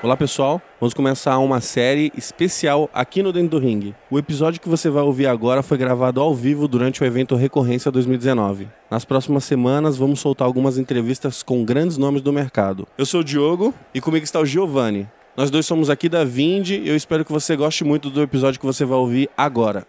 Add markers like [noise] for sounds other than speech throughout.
Olá pessoal, vamos começar uma série especial aqui no Dentro do Ring. O episódio que você vai ouvir agora foi gravado ao vivo durante o evento Recorrência 2019. Nas próximas semanas vamos soltar algumas entrevistas com grandes nomes do mercado. Eu sou o Diogo e comigo está o Giovanni. Nós dois somos aqui da Vind e eu espero que você goste muito do episódio que você vai ouvir agora.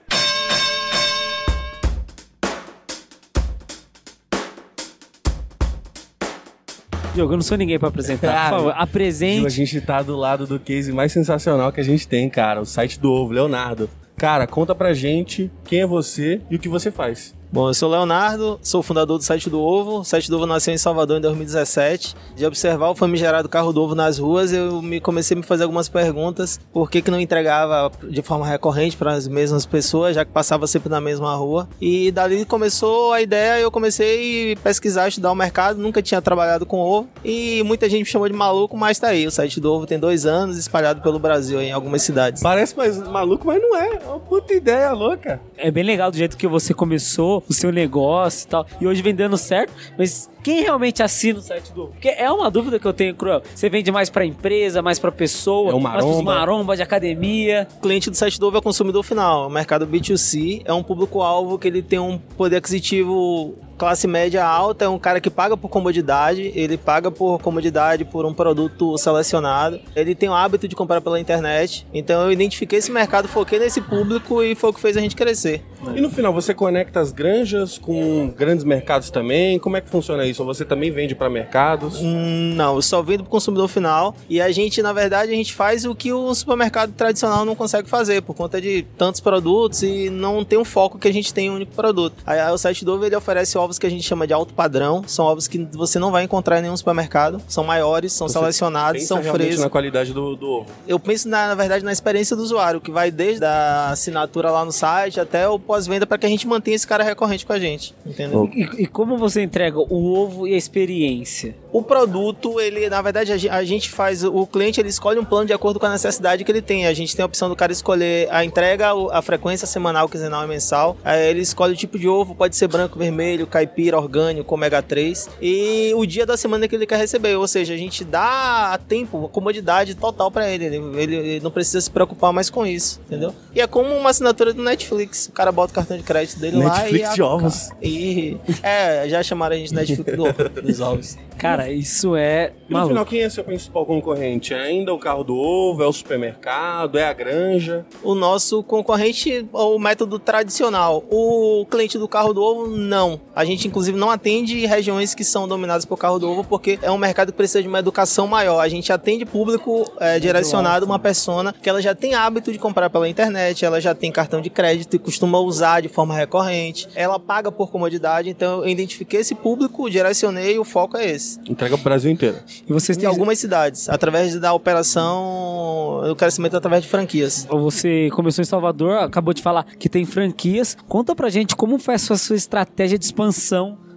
Diogo, eu não sou ninguém pra apresentar. Por favor, apresente. A gente tá do lado do case mais sensacional que a gente tem, cara. O site do Ovo, Leonardo. Cara, conta pra gente quem é você e o que você faz. Bom, eu sou o Leonardo, sou fundador do Site do Ovo. O Site do Ovo nasceu em Salvador em 2017. De observar o famigerado carro do ovo nas ruas, eu me comecei a me fazer algumas perguntas. Por que, que não entregava de forma recorrente para as mesmas pessoas, já que passava sempre na mesma rua. E dali começou a ideia, eu comecei a pesquisar, estudar o mercado. Nunca tinha trabalhado com ovo. E muita gente me chamou de maluco, mas tá aí. O Site do Ovo tem dois anos, espalhado pelo Brasil, em algumas cidades. Parece mais maluco, mas não é. É uma puta ideia louca. É bem legal do jeito que você começou o seu negócio e tal. E hoje vem dando certo, mas quem realmente assina o site do Porque é uma dúvida que eu tenho, Cruel. Você vende mais pra empresa, mais pra pessoa, É o mais pros maromba. maromba de academia. O cliente do site do Ovo é o consumidor final. O mercado B2C é um público-alvo que ele tem um poder aquisitivo classe média alta, é um cara que paga por comodidade, ele paga por comodidade por um produto selecionado, ele tem o hábito de comprar pela internet. Então eu identifiquei esse mercado, foquei nesse público e foi o que fez a gente crescer. E no final, você conecta as granjas com grandes mercados também? Como é que funciona isso? Ou você também vende pra mercados? Hum, Não, eu só vendo pro consumidor final. E a gente, na verdade, a gente faz o que o supermercado tradicional não consegue fazer, por conta de tantos produtos e não tem um foco que a gente tem em um único produto. Aí, o site do Ovo ele oferece ovos que a gente chama de alto padrão. São ovos que você não vai encontrar em nenhum supermercado. São maiores, são Você selecionados, Pensa são frescos. na qualidade do, do ovo. Eu penso, na, na verdade, na experiência do usuário, que vai desde a assinatura lá no site até o pós-venda para que a gente mantenha esse cara recorrente com a gente. Entendeu? E, e como você entrega o ovo e a experiência? O produto, ele, na verdade, a gen- a gente faz, o cliente ele escolhe um plano de acordo com a necessidade que ele tem. A gente tem a opção do cara escolher a entrega, a frequência semanal, quinzenal e mensal. Aí ele escolhe o tipo de ovo, pode ser branco, vermelho, caipira, orgânico, ômega 3. E o dia da semana que ele quer receber. Ou seja, a gente dá a tempo, comodidade total pra ele. Ele, ele- ele não precisa se preocupar mais com isso, entendeu? E é como uma assinatura do Netflix. O cara bota o cartão de crédito dele lá e... Netflix de ovos. E, é, já chamaram a gente de Netflix do, dos ovos. Cara, isso é E no maluco. final, quem é seu principal concorrente? É ainda o carro do ovo? É o supermercado? É a granja? o nosso concorrente é o método tradicional. O cliente do carro do ovo, não. A gente, inclusive, não atende regiões que são dominadas por carro do ovo, porque é um mercado que precisa de uma educação maior. A gente atende público é, direcionado, uma persona que ela já tem hábito de comprar pela internet, ela já tem cartão de crédito e costuma usar de forma recorrente. Ela paga por comodidade, então eu identifiquei esse público, direcionei e o foco é esse. Entrega pro Brasil inteiro. E vocês Em têm algumas cidades, através da operação, o crescimento através de franquias. Você começou em Salvador, acabou de falar que tem franquias. Conta pra gente como foi a sua, sua estratégia de expansão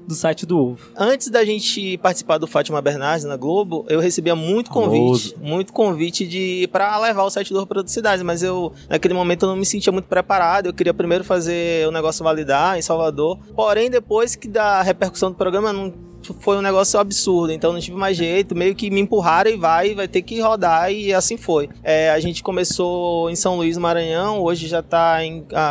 do site do ovo. Antes da gente participar do Fátima Bernardes na Globo, eu recebia muito convite, Famoso. muito convite de para levar o site do Ovo para outras cidades, mas eu naquele momento eu não me sentia muito preparado. Eu queria primeiro fazer o negócio validar em Salvador. Porém, depois que da repercussão do programa não foi um negócio absurdo, então não tive mais jeito, meio que me empurraram e vai, vai ter que rodar e assim foi. É, a gente começou em São Luís, Maranhão, hoje já está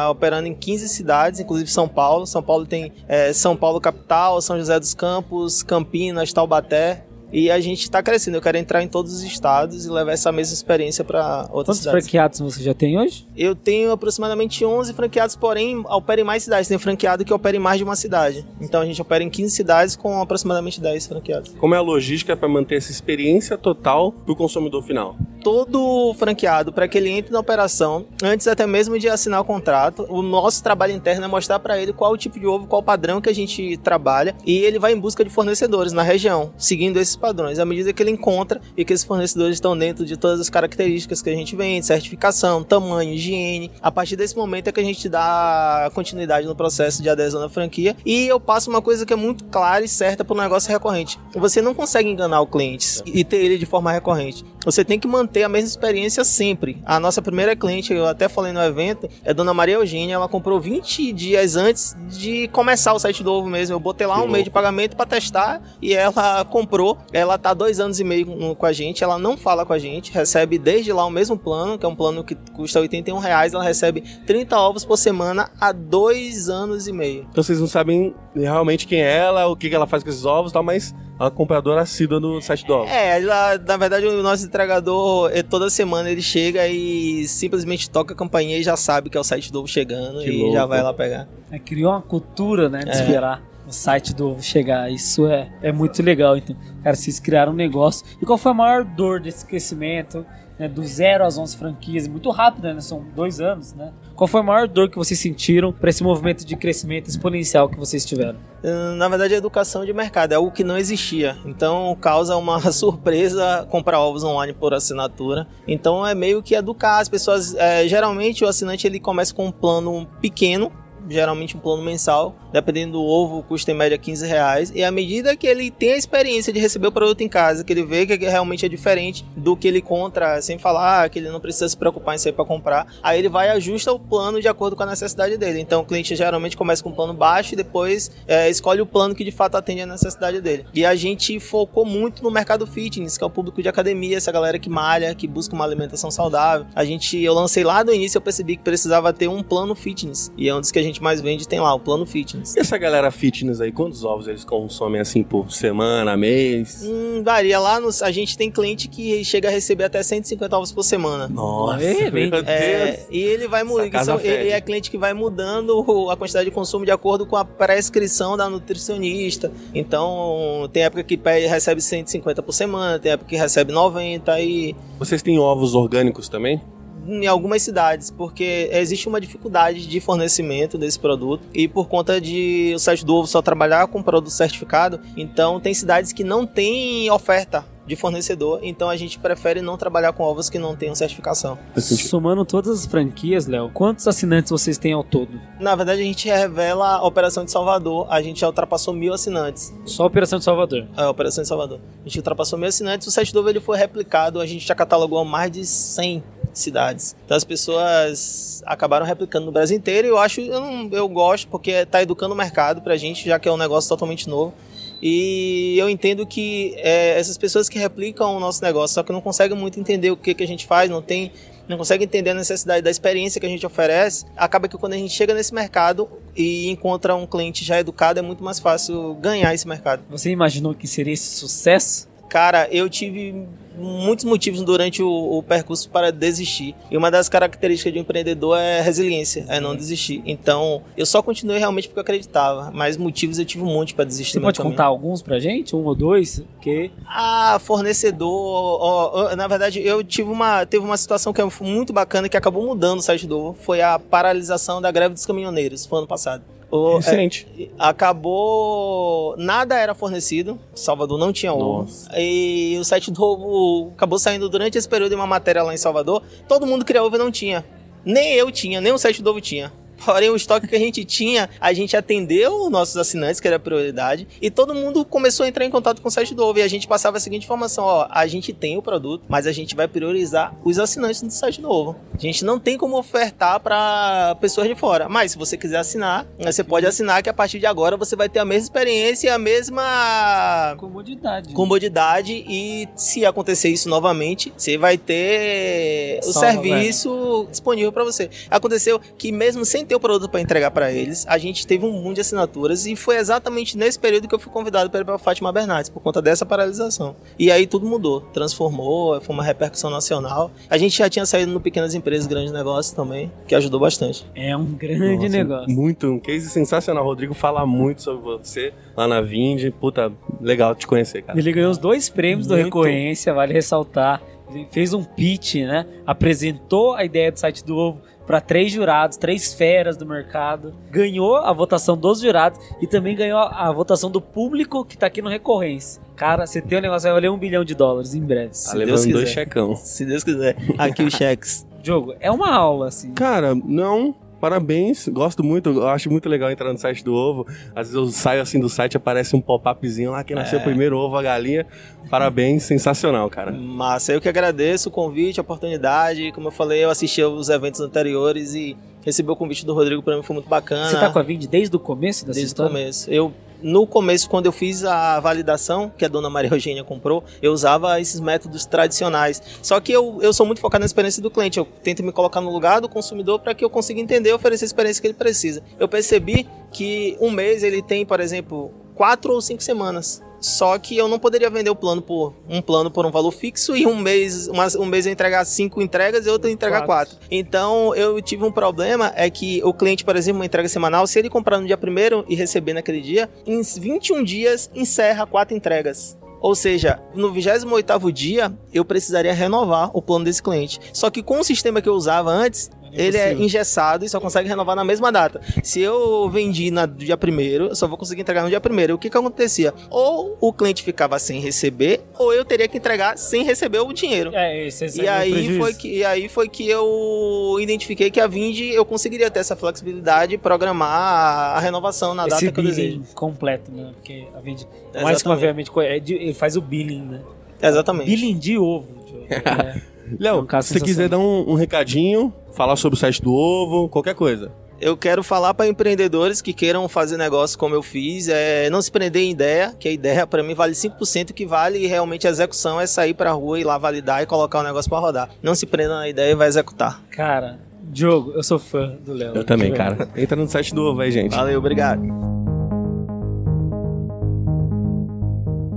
operando em 15 cidades, inclusive São Paulo. São Paulo tem é, São Paulo capital, São José dos Campos, Campinas, Taubaté. E a gente está crescendo. Eu quero entrar em todos os estados e levar essa mesma experiência para outras Quantos cidades. franqueados você já tem hoje? Eu tenho aproximadamente 11 franqueados, porém opera em mais cidades. Tem franqueado que opera em mais de uma cidade. Então a gente opera em 15 cidades com aproximadamente 10 franqueados. Como é a logística para manter essa experiência total pro consumidor final? Todo franqueado para que ele entre na operação, antes até mesmo de assinar o contrato. O nosso trabalho interno é mostrar para ele qual o tipo de ovo, qual o padrão que a gente trabalha e ele vai em busca de fornecedores na região, seguindo esses padrões. À medida que ele encontra e que esses fornecedores estão dentro de todas as características que a gente vende, certificação, tamanho, higiene, a partir desse momento é que a gente dá continuidade no processo de adesão na franquia. E eu passo uma coisa que é muito clara e certa para o negócio recorrente. Você não consegue enganar o cliente e ter ele de forma recorrente. Você tem que manter manter a mesma experiência sempre. A nossa primeira cliente, eu até falei no evento, é Dona Maria Eugênia. Ela comprou 20 dias antes de começar o site do ovo mesmo. Eu botei lá Que um louco. mês de pagamento para testar e ela comprou. Ela tá dois anos e meio com- a gente. Ela não fala com a gente, recebe desde lá o mesmo plano, que é um plano que custa 81 reais. Ela recebe 30 ovos por semana há dois anos e meio. Então vocês não sabem realmente quem é ela, o que que ela faz com esses ovos e tal, mas uma compradora assídua do site do ovo. É, ela- na verdade o nosso entregador, toda semana ele chega e simplesmente toca a campainha e já sabe que é o site do ovo chegando Que e louco. já vai lá pegar. É, criou uma cultura, né, de É. esperar o site do ovo chegar. Isso é, é muito legal. Então, cara, vocês criaram um negócio. E qual foi a maior dor desse crescimento? Né, do zero às 11 franquias, muito rápido, né? São dois anos, né? Qual foi a maior dor que vocês sentiram para esse movimento de crescimento exponencial que vocês tiveram? Hum, Na verdade, a educação de mercado é algo que não existia. Então, causa uma [laughs] surpresa comprar ovos online por assinatura. Então, é meio que educar as pessoas. é, geralmente, o assinante ele começa com um plano pequeno. Geralmente um plano mensal, dependendo do ovo, custa em média 15 reais. E à medida que ele tem a experiência de receber o produto em casa, que ele vê que realmente é diferente do que ele encontra, sem falar que ele não precisa se preocupar em sair para comprar, aí ele vai ajusta o plano de acordo com a necessidade dele. Então o cliente geralmente começa com um plano baixo e depois é, escolhe o plano que de fato atende a necessidade dele. E a gente focou muito no mercado fitness, que é o público de academia, essa galera que malha, que busca uma alimentação saudável. A gente, eu lancei lá do início, eu percebi que precisava ter um plano fitness. E é um dos que a gente mais vende, tem lá, o plano fitness. E essa galera fitness aí, quantos ovos eles consomem assim por semana, mês? Hum, varia lá, nos, a gente tem cliente que chega a receber até 150 ovos por semana. Nossa, É, meu É, Deus. e ele vai mudando. Ele é cliente que vai mudando a quantidade de consumo de acordo com a prescrição da nutricionista. Então, tem época que recebe 150 por semana, tem época que recebe 90 e Vocês têm ovos orgânicos também? Em algumas cidades, porque existe uma dificuldade de fornecimento desse produto e por conta de o site do ovo só trabalhar com produto certificado, então tem cidades que não tem oferta de fornecedor, então a gente prefere não trabalhar com ovos que não tenham certificação. Somando todas as franquias, Léo, quantos assinantes vocês têm ao todo? Na verdade, a gente revela a Operação de Salvador. A gente já ultrapassou mil assinantes. Só a Operação de Salvador. A Operação de Salvador. A gente ultrapassou mil assinantes. O site novo ele foi replicado. A gente já catalogou mais de 100 cidades. Então as pessoas acabaram replicando no Brasil inteiro. E eu acho, eu, não- eu gosto, porque tá educando o mercado pra gente, já que é um negócio totalmente novo. E eu entendo que é, essas pessoas que replicam o nosso negócio, só que não conseguem muito entender o que, que a gente faz, não tem não consegue entender a necessidade da experiência que a gente oferece, acaba que quando a gente chega nesse mercado e encontra um cliente já educado, é muito mais fácil ganhar esse mercado. Você imaginou que seria esse sucesso? Cara, eu tive muitos motivos durante o, o percurso para desistir. E uma das características de um empreendedor é resiliência, é não desistir. Então, eu só continuei realmente porque eu acreditava. Mas motivos eu tive um monte para desistir. Você pode caminho. contar alguns pra gente? Um ou dois? Porque Ah, fornecedor. ó, ó, na verdade, eu tive uma, teve uma situação que foi muito bacana que acabou mudando o site do Ovo. Foi a paralisação da greve dos caminhoneiros, foi ano passado. O- é, acabou. Nada era fornecido. Salvador não tinha ovo. Nossa. E o site do ovo acabou saindo durante esse período em uma matéria lá em Salvador. Todo mundo queria ovo e não tinha. Nem eu tinha, nem o site do ovo tinha. Porém, o estoque que a gente tinha, a gente atendeu os nossos assinantes, que era a prioridade, e todo mundo começou a entrar em contato com o site do Ovo. E a gente passava a seguinte informação: ó, a gente tem o produto, mas a gente vai priorizar os assinantes do site do Ovo. A gente não tem como ofertar para pessoas de fora. Mas se você quiser assinar, você pode assinar que a partir de agora você vai ter a mesma experiência e a mesma comodidade. comodidade e se acontecer isso novamente, você vai ter o serviço disponível para você. Aconteceu que mesmo sem ter o produto para entregar para eles, a gente teve um boom de assinaturas e foi exatamente nesse período que eu fui convidado para ir para Fátima Bernardes por conta dessa paralisação. E aí tudo mudou, transformou, foi uma repercussão nacional. A gente já tinha saído no pequenas empresas, grandes negócios também, que ajudou bastante. É um grande Nossa, negócio. Muito, um case sensacional. Rodrigo fala muito sobre você lá na Vind. Puta, legal te conhecer, cara. Ele ganhou os dois prêmios do Muito. Recorrência, vale ressaltar. Ele fez um pitch, né? Apresentou a ideia do site do Ovo para três jurados, três feras do mercado. Ganhou a votação dos jurados e também ganhou a votação do público que tá aqui no Recorrência. Cara, você tem um negócio vai valer um bilhão de dólares em breve. Tá Se levando Deus dois quiser. checão. Se Deus quiser. Aqui os cheques. Diogo, é uma aula, assim. Cara, não. Parabéns. Gosto muito, eu acho muito legal entrar no site do ovo. Às vezes eu saio assim do site aparece um pop-upzinho lá que nasceu É. primeiro ovo, a galinha. Parabéns, sensacional, cara. Massa, eu que agradeço o convite, a oportunidade. Como eu falei, eu assisti os eventos anteriores e receber o convite do Rodrigo pra mim foi muito bacana. Você tá com a Vind desde o começo dessa Desde o história? começo. Eu, no começo, quando eu fiz a validação, que a dona Maria [laughs] Eugênia comprou, eu usava esses métodos tradicionais. Só que eu, eu sou muito focado na experiência do cliente. Eu tento me colocar no lugar do consumidor para que eu consiga entender e oferecer a experiência que ele precisa. Eu percebi que um mês ele tem, por exemplo, quatro ou cinco semanas. Só que eu não poderia vender o plano por um plano por um valor fixo e um mês, uma- um mês eu entregar cinco entregas e outro eu entregar Quatro. quatro. Então eu tive um problema é que o cliente, por exemplo, uma entrega semanal, se ele comprar no dia primeiro e receber naquele dia, em 21 dias encerra quatro entregas. Ou seja, no 28º dia, eu precisaria renovar o plano desse cliente. Só que com o sistema que eu usava antes, ele é engessado e só consegue renovar na mesma data. Se eu vendi no dia primeiro, eu só vou conseguir entregar no dia primeiro. O que que acontecia? Ou o cliente ficava sem receber, ou eu teria que entregar sem receber o dinheiro. É, esse, esse E é o aí, foi que, e aí foi que eu identifiquei que a Vind eu conseguiria ter essa flexibilidade e programar a, renovação na data Esse que eu desejo. billing completo, né? Porque a Vind, mais que obviamente, é de- ele faz o billing, né? Exatamente. Billing de ovo. Diogo. É. [laughs] Léo, É se você quiser dar um, um recadinho, falar sobre o site do ovo, qualquer coisa. Eu quero falar para empreendedores que queiram fazer negócio como eu fiz, é não se prender em ideia, que a ideia para mim vale 5%, o que vale realmente a execução é sair pra rua e lá validar e colocar o negócio para rodar. Não se prenda na ideia e vai executar. Cara, Diogo, eu sou fã do Léo. Eu também, cara. Entra no site do ovo aí, gente. Valeu, obrigado.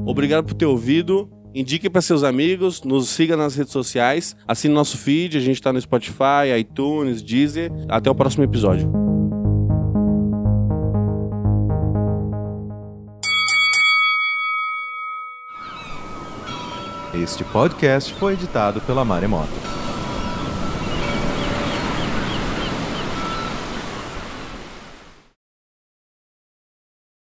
Obrigado por ter ouvido. Indique para seus amigos, nos siga nas redes sociais, assine nosso feed, a gente tá no Spotify, iTunes, Deezer. Até o próximo episódio. Este podcast foi editado pela Maremoto.